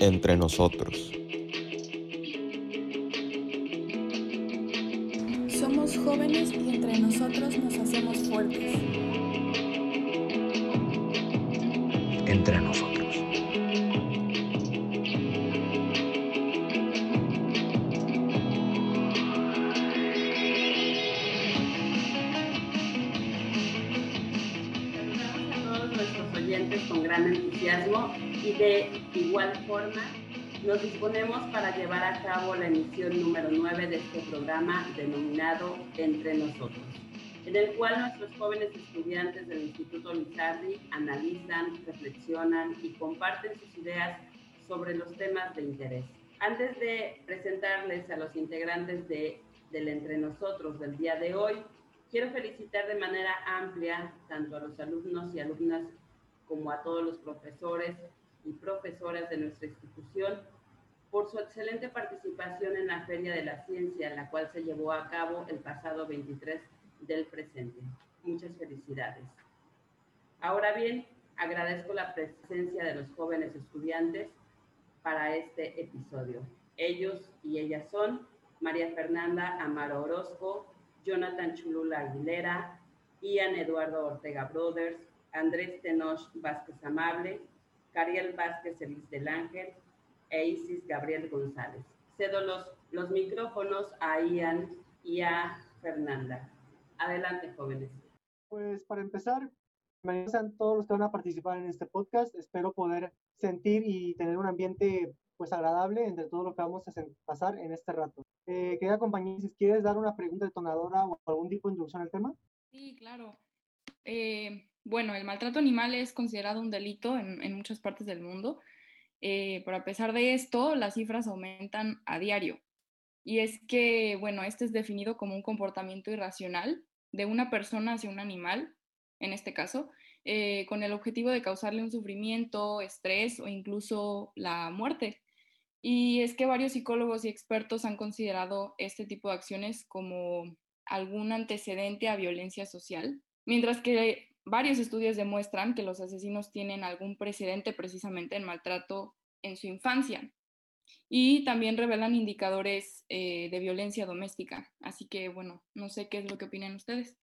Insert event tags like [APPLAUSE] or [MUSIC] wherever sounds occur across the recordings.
entre nosotros. Nos disponemos para llevar a cabo la emisión número 9 de este programa denominado Entre Nosotros, en el cual nuestros jóvenes estudiantes del Instituto Lizardi analizan, reflexionan y comparten sus ideas sobre los temas de interés. Antes de presentarles a los integrantes de, del Entre Nosotros del día de hoy, quiero felicitar de manera amplia tanto a los alumnos y alumnas como a todos los profesores y profesoras de nuestra institución por su excelente participación en la Feria de la Ciencia, la cual se llevó a cabo el pasado 23 del presente. Muchas felicidades. Ahora bien, agradezco la presencia de los jóvenes estudiantes para este episodio. Ellos y ellas son María Fernanda Amaro Orozco, Jonathan Chulula Aguilera, Ian Eduardo Ortega Brothers, Andrés Tenoch Vázquez Amable, Cariel Vázquez Elis del Ángel e Isis Gabriel González. Cedo los, los micrófonos a Ian y a Fernanda. Adelante, jóvenes. Pues para empezar, bienvenidos sean todos los que van a participar en este podcast. Espero poder sentir y tener un ambiente pues agradable entre todo lo que vamos a pasar en este rato. Eh, querida compañía, si quieres dar una pregunta detonadora o algún tipo de introducción al tema. Sí, claro. Eh, bueno, el maltrato animal es considerado un delito en, en muchas partes del mundo, eh, pero a pesar de esto, las cifras aumentan a diario. Y es que, bueno, este es definido como un comportamiento irracional de una persona hacia un animal, en este caso, eh, con el objetivo de causarle un sufrimiento, estrés o incluso la muerte. Y es que varios psicólogos y expertos han considerado este tipo de acciones como algún antecedente a violencia social, mientras que varios estudios demuestran que los asesinos tienen algún precedente precisamente en maltrato en su infancia y también revelan indicadores eh, de violencia doméstica. Así que, bueno, no sé qué es lo que opinan ustedes.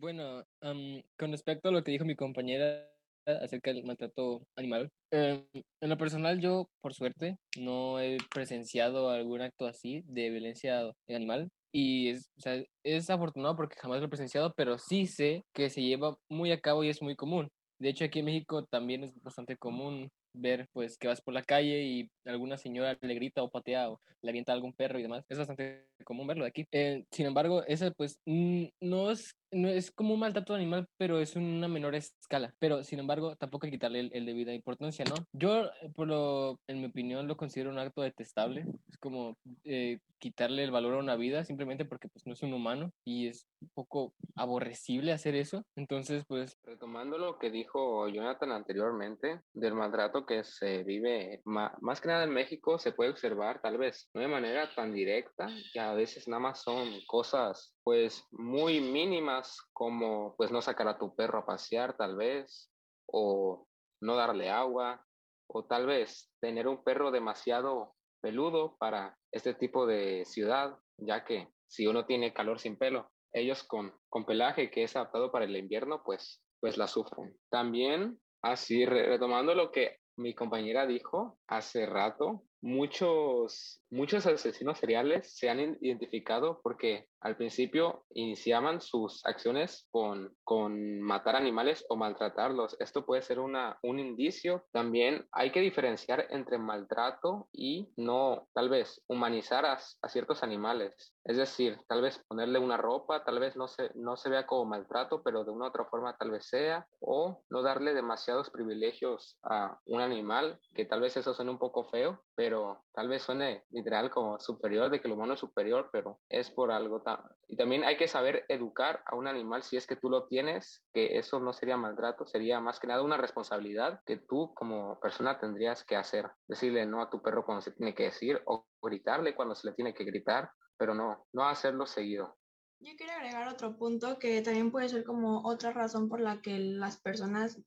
Bueno, um, con respecto a lo que dijo mi compañera acerca del maltrato animal, eh, en lo personal yo, por suerte, no he presenciado algún acto así de violencia animal. Y es, o sea, es afortunado porque jamás lo he presenciado, pero sí sé que se lleva muy a cabo y es muy común. De hecho, aquí en México también es bastante común ver pues que vas por la calle y alguna señora le grita o patea o le avienta a algún perro y demás. Es bastante común verlo de aquí. Eh, sin embargo, eso pues no es, no es como un maltrato animal, pero es una menor escala. Pero sin embargo, tampoco hay que quitarle el, el debida importancia, ¿no? Yo, por lo, en mi opinión, lo considero un acto detestable. Es como eh, quitarle el valor a una vida simplemente porque pues no es un humano y es un poco aborrecible hacer eso. Entonces, pues... Retomando lo que dijo Jonathan anteriormente del maltrato que se vive más que nada en México, se puede observar tal vez no de manera tan directa, que a veces nada más son cosas pues muy mínimas como pues no sacar a tu perro a pasear tal vez o no darle agua o tal vez tener un perro demasiado peludo para este tipo de ciudad, ya que si uno tiene calor sin pelo, ellos con, con pelaje que es adaptado para el invierno, pues, pues la sufren. También, así retomando lo que mi compañera dijo hace rato, muchos, muchos asesinos seriales se han identificado porque al principio iniciaban sus acciones con, con matar animales o maltratarlos. Esto puede ser una, un indicio. También hay que diferenciar entre maltrato y no, tal vez, humanizar a, a ciertos animales. Es decir, tal vez ponerle una ropa, tal vez no se, no se vea como maltrato, pero de una u otra forma tal vez sea, o no darle demasiados privilegios a un animal, que tal vez eso suene un poco feo, pero tal vez suene literal como superior, de que el humano es superior, pero es por algo tan... Y también hay que saber educar a un animal si es que tú lo tienes, que eso no sería maltrato, sería más que nada una responsabilidad que tú como persona tendrías que hacer. Decirle no a tu perro cuando se tiene que decir o gritarle cuando se le tiene que gritar, pero no, no hacerlo seguido. Yo quiero agregar otro punto que también puede ser como otra razón por la que las personas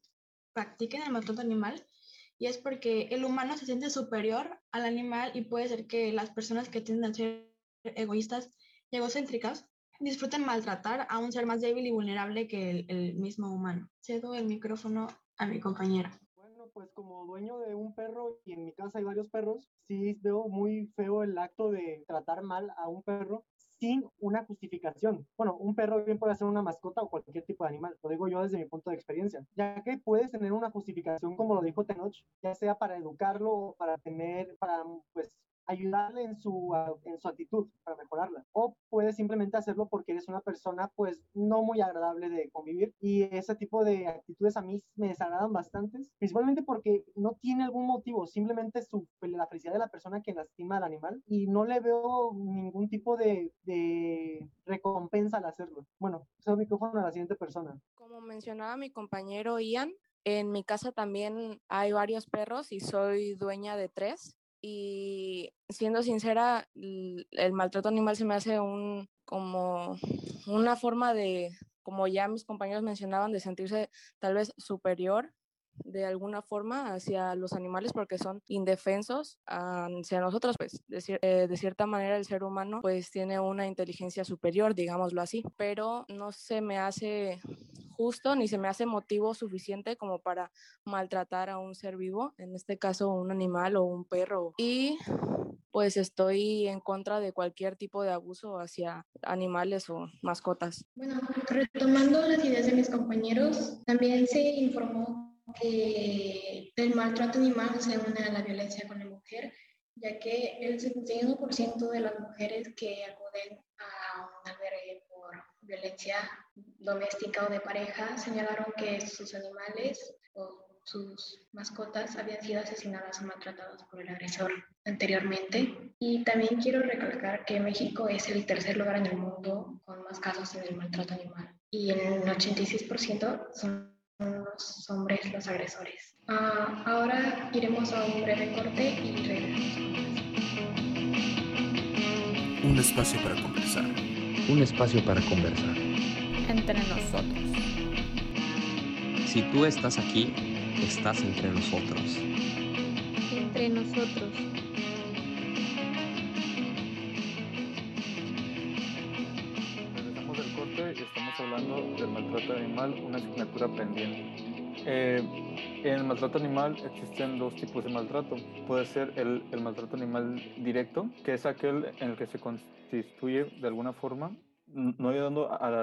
practiquen el maltrato animal y es porque el humano se siente superior al animal y puede ser que las personas que tienden a ser egoístas egocéntricas disfruten maltratar a un ser más débil y vulnerable que el, el mismo humano. Cedo el micrófono a mi compañera. Bueno, pues como dueño de un perro y en mi casa hay varios perros, sí veo muy feo el acto de tratar mal a un perro sin una justificación. Bueno, un perro bien puede ser una mascota o cualquier tipo de animal, lo digo yo desde mi punto de experiencia, ya que puedes tener una justificación, como lo dijo Tenoch, ya sea para educarlo o para tener, para pues ayudarle en su, en su actitud para mejorarla. O puedes simplemente hacerlo porque eres una persona pues no muy agradable de convivir y ese tipo de actitudes a mí me desagradan bastante, principalmente porque no tiene algún motivo, simplemente su, la felicidad de la persona que lastima al animal y no le veo ningún tipo de, de recompensa al hacerlo. Bueno, cedo el micrófono a la siguiente persona. Como mencionaba mi compañero Ian, en mi casa también hay varios perros y soy dueña de tres y siendo sincera, el maltrato animal se me hace un como una forma de, como ya mis compañeros mencionaban, de sentirse tal vez superior de alguna forma hacia los animales porque son indefensos hacia nosotros, pues de, eh, de, cierta manera el ser humano pues tiene una inteligencia superior, digámoslo así, pero no se me hace justo ni se me hace motivo suficiente como para maltratar a un ser vivo, en este caso un animal o un perro. Y pues estoy en contra de cualquier tipo de abuso hacia animales o mascotas. Bueno, retomando las ideas de mis compañeros, también se informó que el maltrato animal se une a la violencia con la mujer, ya que el 71% de las mujeres que acuden a un albergue por violencia doméstica o de pareja señalaron que sus animales o sus mascotas habían sido asesinadas o maltratadas por el agresor anteriormente. Y también quiero recalcar que México es el tercer lugar en el mundo con más casos de maltrato animal. Y en el 86% son los hombres los agresores. Uh, ahora iremos a un breve corte y regresamos. Un espacio para conversar. Un espacio para conversar. Entre nosotros. Si tú estás aquí, estás entre nosotros. Entre nosotros. Regresamos del corte y estamos hablando del maltrato animal, una asignatura pendiente. Eh, en el maltrato animal existen dos tipos de maltrato. Puede ser el, el, maltrato animal directo, que es aquel en el que se constituye de alguna forma no ayudando a la,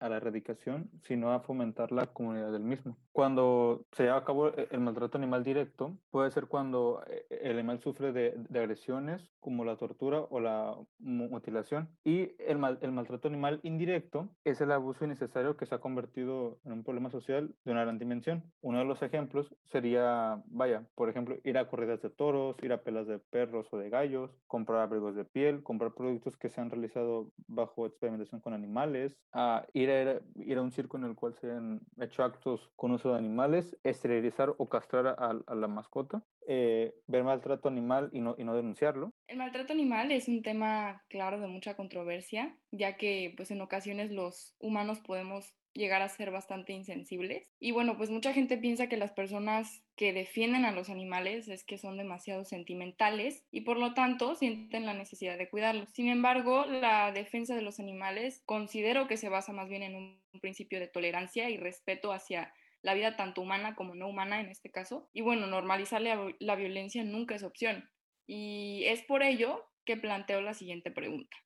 a la, erradicación, sino a fomentar la comunidad del mismo. Cuando se lleva a cabo e, el maltrato animal directo, puede ser cuando e, el animal sufre de, de agresiones como la tortura o la mutilación. Y el, mal, el maltrato animal indirecto es el abuso innecesario que se ha convertido en un problema social de una gran dimensión. Uno de los ejemplos sería, vaya, por ejemplo, ir a corridas de toros, ir a pelas de perros o de gallos, comprar abrigos de piel, comprar productos que se han realizado bajo experimentación con animales, a ir, a ir a un circo en el cual se han hecho actos con uso de animales, esterilizar o castrar a, a la mascota, eh, ver maltrato animal y no, y no denunciarlo. El maltrato animal es un tema, claro, de mucha controversia, ya que pues en ocasiones los humanos podemos llegar a ser bastante insensibles. Y bueno, pues mucha gente piensa que las personas que defienden a los animales es que son demasiado sentimentales y por lo tanto sienten la necesidad de cuidarlos. Sin embargo, la defensa de los animales considero que se basa más bien en un principio de tolerancia y respeto hacia la vida tanto humana como no humana en este caso. Y bueno, normalizar la, violencia nunca es opción. Y es por ello que planteo la siguiente pregunta.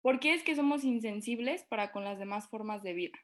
¿Por qué es que somos insensibles para con las demás formas de vida?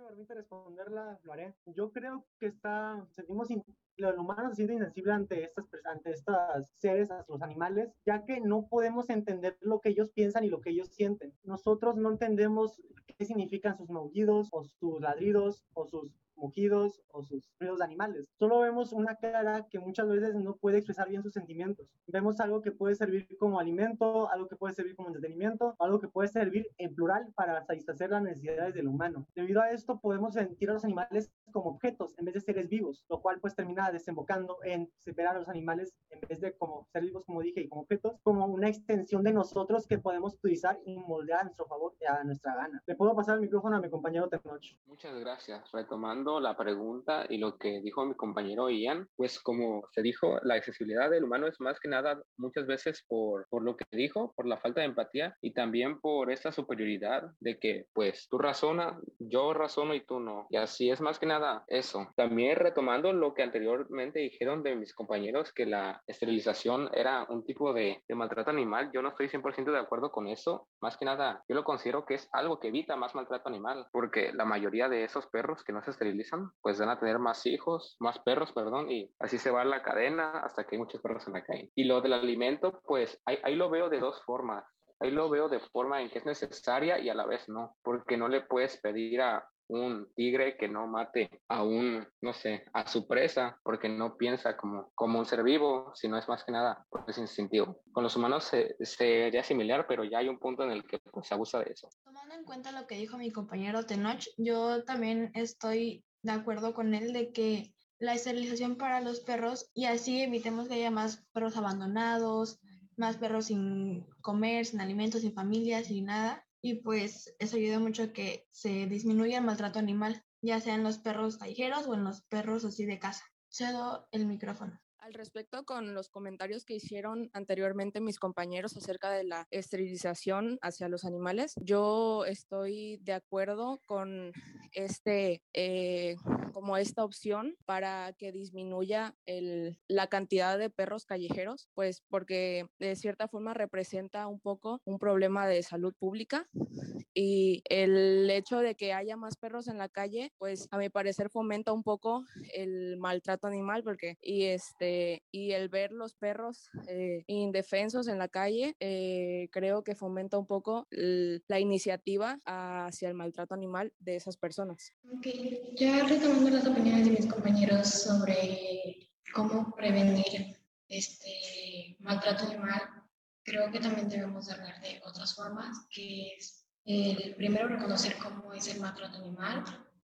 Me permite responderla, lo haré. Yo creo que está, sentimos, los humanos se sienten insensibles ante estas, ante estas seres, a los animales, ya que no podemos entender lo que ellos piensan y lo que ellos sienten. Nosotros no entendemos qué significan sus maullidos o sus ladridos o sus mugidos o sus ruidos de animales. Solo vemos una cara que muchas veces no puede expresar bien sus sentimientos. Vemos algo que puede servir como alimento, algo que puede servir como entretenimiento, algo que puede servir en plural para satisfacer las necesidades del humano. Debido a esto podemos sentir a los animales como objetos en vez de seres vivos, lo cual pues termina desembocando en separar a los animales en vez de como seres vivos, como dije, y como objetos, como una extensión de nosotros que podemos utilizar y moldear a nuestro favor y a nuestra gana. Le puedo pasar el micrófono a mi compañero Tenoch. Muchas gracias. Retomando la pregunta y lo que dijo mi compañero Ian, pues como se dijo, la accesibilidad del humano es más que nada muchas veces por, por lo que dijo, por la falta de empatía y también por esta superioridad de que pues tú razona, yo razono y tú no. Y así es más que nada eso. También retomando lo que anteriormente dijeron de mis compañeros que la esterilización era un tipo de, de maltrato animal, yo no estoy 100% de acuerdo con eso. Más que nada, yo lo considero que es algo que evita más maltrato animal, porque la mayoría de esos perros que no se esterilizan, pues van a tener más hijos, más perros, perdón, y así se va la cadena hasta que hay muchos perros en la calle. Y lo del alimento, pues ahí, ahí lo veo de dos formas. Ahí lo veo de forma en que es necesaria y a la vez no, porque no le puedes pedir a un tigre que no mate a un, no sé, a su presa, porque no piensa como, como un ser vivo, sino es más que nada pues, instintivo. Con los humanos se, sería similar, pero ya hay un punto en el que pues, se abusa de eso. Tomando en cuenta lo que dijo mi compañero Tenoch, yo también estoy de acuerdo con él de que la esterilización para los perros y así evitemos que haya más perros abandonados, más perros sin comer, sin alimentos, sin familias, sin nada y pues eso ayuda mucho a que se disminuya el maltrato animal, ya sea en los perros callejeros o en los perros así de casa. Cedo el micrófono. Al respecto, con los comentarios que hicieron anteriormente mis compañeros acerca de la esterilización hacia los animales, yo estoy de acuerdo con este, eh, como esta opción para que disminuya el, la cantidad de perros callejeros, pues porque de cierta forma representa un poco un problema de salud pública y el hecho de que haya más perros en la calle, pues a mi parecer fomenta un poco el maltrato animal porque y este eh, y el ver los perros eh, indefensos en la calle, eh, creo que fomenta un poco la iniciativa hacia el maltrato animal de esas personas. Ya retomando las opiniones de mis compañeros sobre cómo prevenir este maltrato animal, creo que también debemos hablar de otras formas, que es el primero reconocer cómo es el maltrato animal,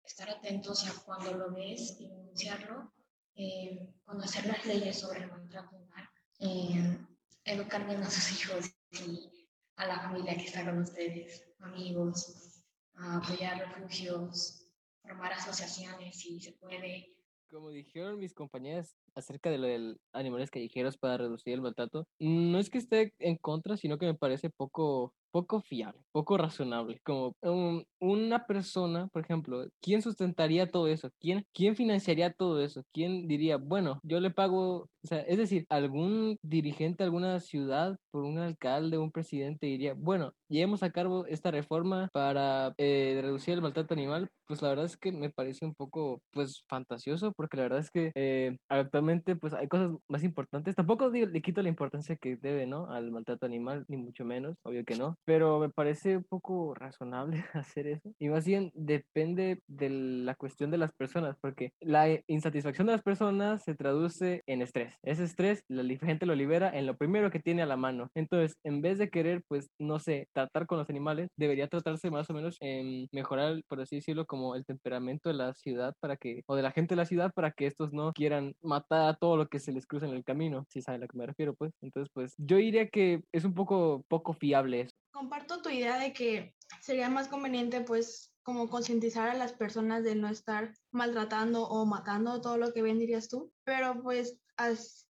estar atentos a cuando lo ves y denunciarlo eh, conocer las leyes sobre el maltrato animal, eh, educar bien a sus hijos y a la familia que está con ustedes, amigos, apoyar refugios, formar asociaciones si se puede. Como dijeron mis compañeras acerca de lo de animales callejeros para reducir el maltrato, no es que esté en contra, sino que me parece poco poco fiable, poco razonable. Como una persona, por ejemplo, ¿quién sustentaría todo eso? ¿Quién, ¿Quién financiaría todo eso? ¿Quién diría, bueno, yo le pago, o sea, es decir, algún dirigente alguna ciudad, por un alcalde, un presidente diría, bueno, llevemos a cabo esta reforma para eh, reducir el maltrato animal, pues la verdad es que me parece un poco, pues, fantasioso, porque la verdad es que eh, actualmente, pues, hay cosas más importantes. Tampoco le quito la importancia que debe, ¿no? Al maltrato animal, ni mucho menos, obvio que no, pero me parece un poco razonable [LAUGHS] hacer eso. Y más bien depende de la cuestión de las personas, porque la insatisfacción de las personas se traduce en estrés. Ese estrés, la [LAUGHS] gente lo libera en lo primero que tiene a la mano. Entonces, en vez de querer, pues, no sé, tratar con los animales, debería tratarse más o menos en mejorar, por así decirlo, como el temperamento de la ciudad para que, o de la gente de la ciudad para que estos no quieran matar a todo lo que se les cruza en el camino, si saben a lo que me refiero, pues. Entonces, pues, yo diría que es un poco, poco fiable eso comparto tu idea de que sería más conveniente pues como concientizar a las personas de no estar maltratando o matando todo lo que ven, dirías tú, pero pues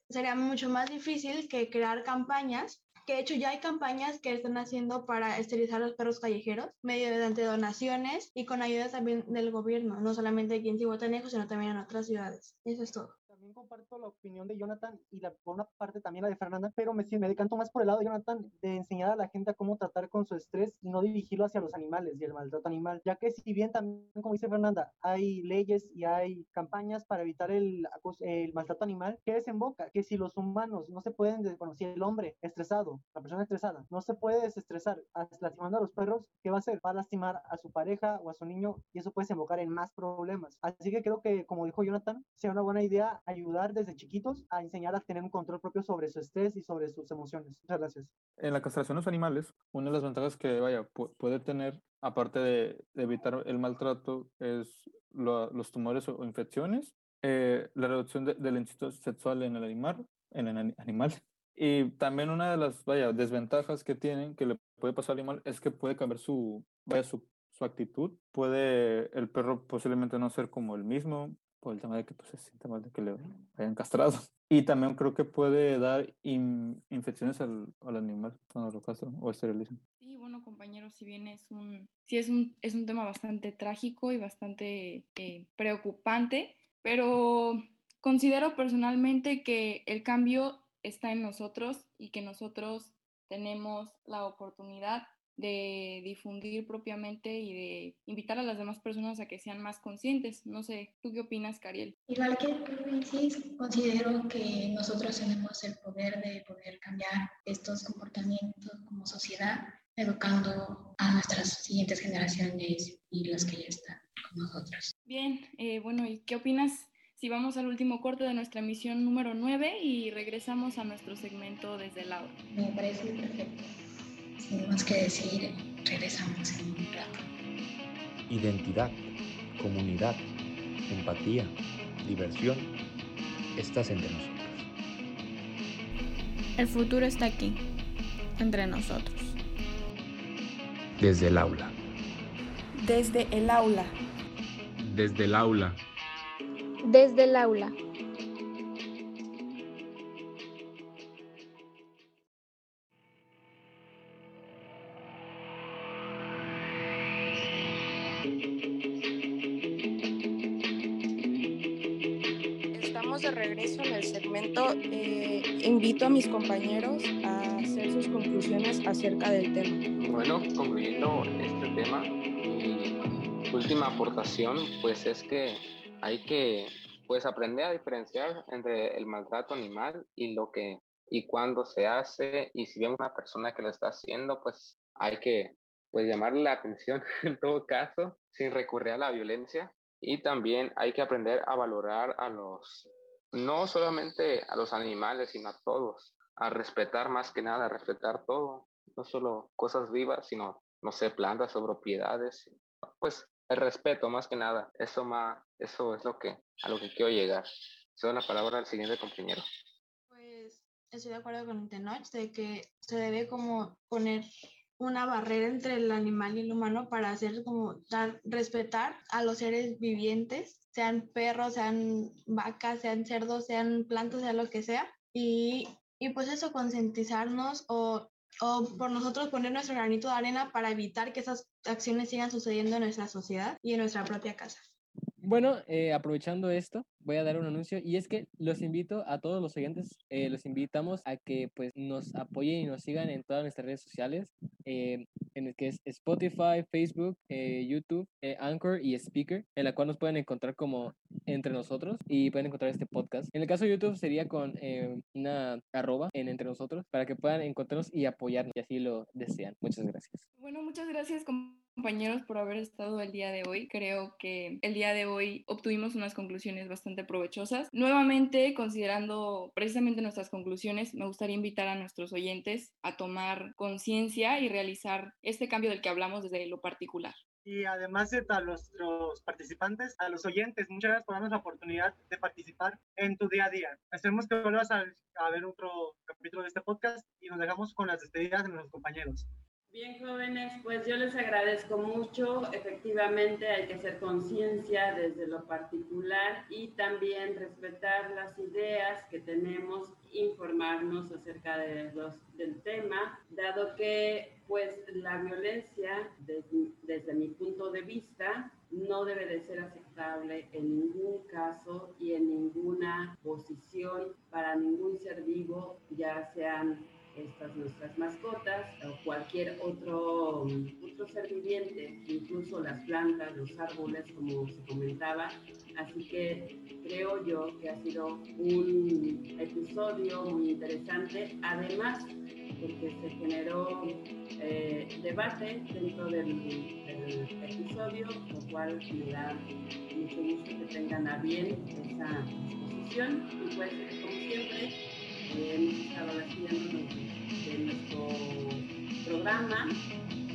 sería mucho más difícil que crear campañas que de hecho ya hay campañas que están haciendo para esterilizar los perros callejeros, mediante donaciones y con ayuda también del gobierno, no solamente aquí en Cihuatanejo, sino también en otras ciudades. Eso es todo comparto la opinión de Jonathan y la, por una parte también la de Fernanda, pero me, me decanto más por el lado de Jonathan de enseñar a la gente cómo tratar con su estrés y no dirigirlo hacia los animales y el maltrato animal, ya que si bien también, como dice Fernanda, hay leyes y hay campañas para evitar el, el maltrato animal, ¿qué desemboca? Que si los humanos no se pueden, bueno, si el hombre estresado, la persona estresada, no se puede desestresar lastimando a los perros, ¿qué va a hacer? Va a lastimar a su pareja o a su niño y eso puede desembocar en más problemas. Así que creo que, como dijo Jonathan, sea una buena idea ayudar desde chiquitos a enseñar a tener un control propio sobre su estrés y sobre sus emociones. Muchas gracias. En la castración de los animales, una de las ventajas que vaya puede tener, aparte de, evitar el maltrato, es los tumores o infecciones, eh, la reducción del instinto sexual en el animal, en el animal. Y también una de las vaya, desventajas que tienen, que le puede pasar al animal, es que puede cambiar su, vaya, su, su actitud. Puede el perro posiblemente no ser como el mismo, por el tema de que pues, se siente mal de que le hayan castrado. [LAUGHS] Y también creo que puede dar infecciones al, al animal cuando lo castran o esterilizan. Sí, bueno, compañeros, si bien es un, sí es un, es un tema bastante trágico y bastante eh, preocupante, pero considero personalmente que el cambio está en nosotros y que nosotros tenemos la oportunidad de difundir propiamente y de invitar a las demás personas a que sean más conscientes. No sé, ¿tú qué opinas, Cariel? Igual que tú, considero que nosotros tenemos el poder de poder cambiar estos comportamientos como sociedad, educando a nuestras siguientes generaciones y las que ya están con nosotros. Bien, eh, bueno, ¿y qué opinas si vamos al último corte de nuestra emisión número 9 y regresamos a nuestro segmento desde el aula? Me parece perfecto. Sin más que decir, regresamos en un rato. Identidad, comunidad, empatía, diversión, estás entre nosotros. El futuro está aquí, entre nosotros. Desde el aula. Desde el aula. Desde el aula. Desde el aula. Invito a mis compañeros a hacer sus conclusiones acerca del tema. Bueno, concluyendo este tema, mi última aportación pues es que hay que pues aprender a diferenciar entre el maltrato animal y lo que y cuándo se hace y si vemos una persona que lo está haciendo pues hay que pues llamarle la atención [LAUGHS] en todo caso sin recurrir a la violencia y también hay que aprender a valorar a los no solamente a los animales, sino a todos, a respetar más que nada, a respetar todo, no solo cosas vivas, sino, no sé, plantas o propiedades, pues el respeto más que nada, eso, más, eso es lo que, a lo que quiero llegar. Soy la palabra al siguiente compañero. Pues estoy de acuerdo con Tenoch de que se debe como poner una barrera entre el animal y el humano para hacer como dar respetar a los seres vivientes, sean perros, sean vacas, sean cerdos, sean plantas, sea lo que sea. Y, y pues eso, concientizarnos o, o por nosotros poner nuestro granito de arena para evitar que esas acciones sigan sucediendo en nuestra sociedad y en nuestra propia casa. Bueno, eh, aprovechando esto, voy a dar un anuncio y es que los invito a todos los oyentes, eh, los invitamos a que pues nos apoyen y nos sigan en todas nuestras redes sociales, eh, en el que es Spotify, Facebook, YouTube, Anchor y Speaker, en la cual nos pueden encontrar como entre nosotros y pueden encontrar este podcast. En el caso de YouTube sería con una arroba en entre nosotros para que puedan encontrarnos y apoyarnos si así lo desean. Muchas gracias. Bueno, muchas gracias compañeros por haber estado el día de hoy. Creo que el día de hoy obtuvimos unas conclusiones bastante provechosas. Nuevamente, considerando precisamente nuestras conclusiones, me gustaría invitar a nuestros oyentes a tomar conciencia y realizar este cambio del que hablamos desde lo particular. Y además a los, participantes, a los oyentes, muchas gracias por darnos la oportunidad de participar en tu día a día. Esperemos que vuelvas a, a ver otro capítulo de este podcast y nos dejamos con las despedidas de nuestros compañeros. Bien, jóvenes, pues yo les agradezco mucho. Efectivamente, hay que hacer conciencia desde lo particular y también respetar las ideas que tenemos, informarnos acerca del tema, dado que pues la violencia, desde, desde mi punto de vista, no debe de ser aceptable en ningún caso y en ninguna posición para ningún ser vivo, ya sean estas nuestras mascotas o cualquier otro, otro ser viviente, incluso las plantas, los árboles, como se comentaba. Así que creo yo que ha sido un episodio muy interesante, además porque se generó eh, debate dentro del, del, episodio, lo cual me da mucho gusto que tengan a bien esa disposición y pues como siempre hemos estado haciendo de nuestro programa,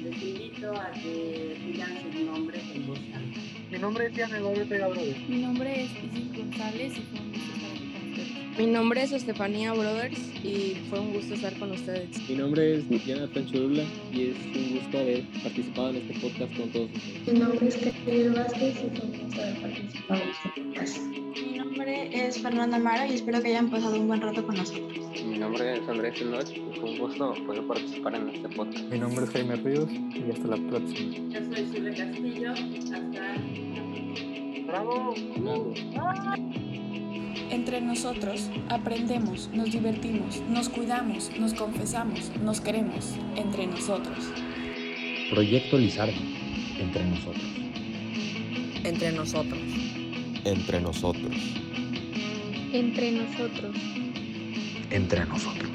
les invito a que digan su nombre en voz alta. Mi nombre es Diana Eduardo Mi nombre es Isis González y fue un gusto estar aquí con ustedes. Mi nombre es Estefanía Brothers y fue un gusto estar con ustedes. Mi nombre es Jonathan Churula y es un gusto haber participado en este podcast con todos ustedes. Mi nombre es Katia Vázquez y fue un gusto haber participado en este podcast. Nombre es Fernanda Amaro y espero que hayan pasado un buen rato con nosotros. Mi nombre es Andrés Enoch y fue un gusto poder participar en este podcast. Mi nombre es Jaime Ríos y hasta la próxima. Yo soy Silvia Castillo. Hasta la próxima. ¡Bravo! Bravo. Entre nosotros aprendemos, nos divertimos, nos cuidamos, nos confesamos, nos queremos. Entre nosotros. Proyecto Lizardo. Entre nosotros. Entre nosotros. Entre nosotros. Entre nosotros. Entre nosotros.